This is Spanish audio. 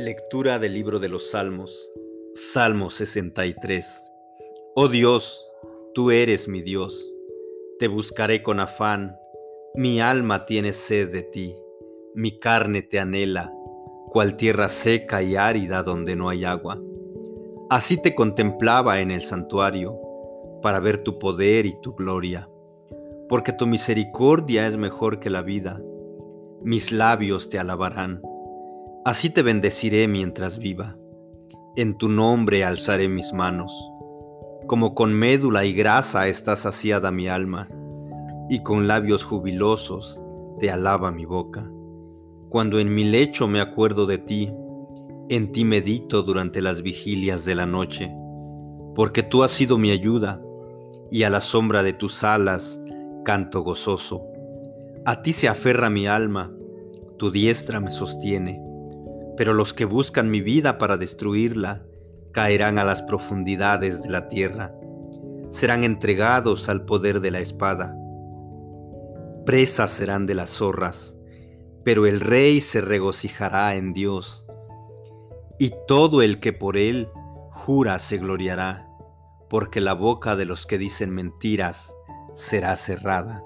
Lectura del libro de los Salmos, Salmo 63. Oh Dios, tú eres mi Dios, te buscaré con afán, mi alma tiene sed de ti, mi carne te anhela, cual tierra seca y árida donde no hay agua. Así te contemplaba en el santuario, para ver tu poder y tu gloria, porque tu misericordia es mejor que la vida, mis labios te alabarán. Así te bendeciré mientras viva. En tu nombre alzaré mis manos. Como con médula y grasa está saciada mi alma, y con labios jubilosos te alaba mi boca. Cuando en mi lecho me acuerdo de ti, en ti medito durante las vigilias de la noche, porque tú has sido mi ayuda, y a la sombra de tus alas canto gozoso. A ti se aferra mi alma, tu diestra me sostiene pero los que buscan mi vida para destruirla caerán a las profundidades de la tierra, serán entregados al poder de la espada. Presas serán de las zorras, pero el rey se regocijará en Dios, y todo el que por él jura se gloriará, porque la boca de los que dicen mentiras será cerrada.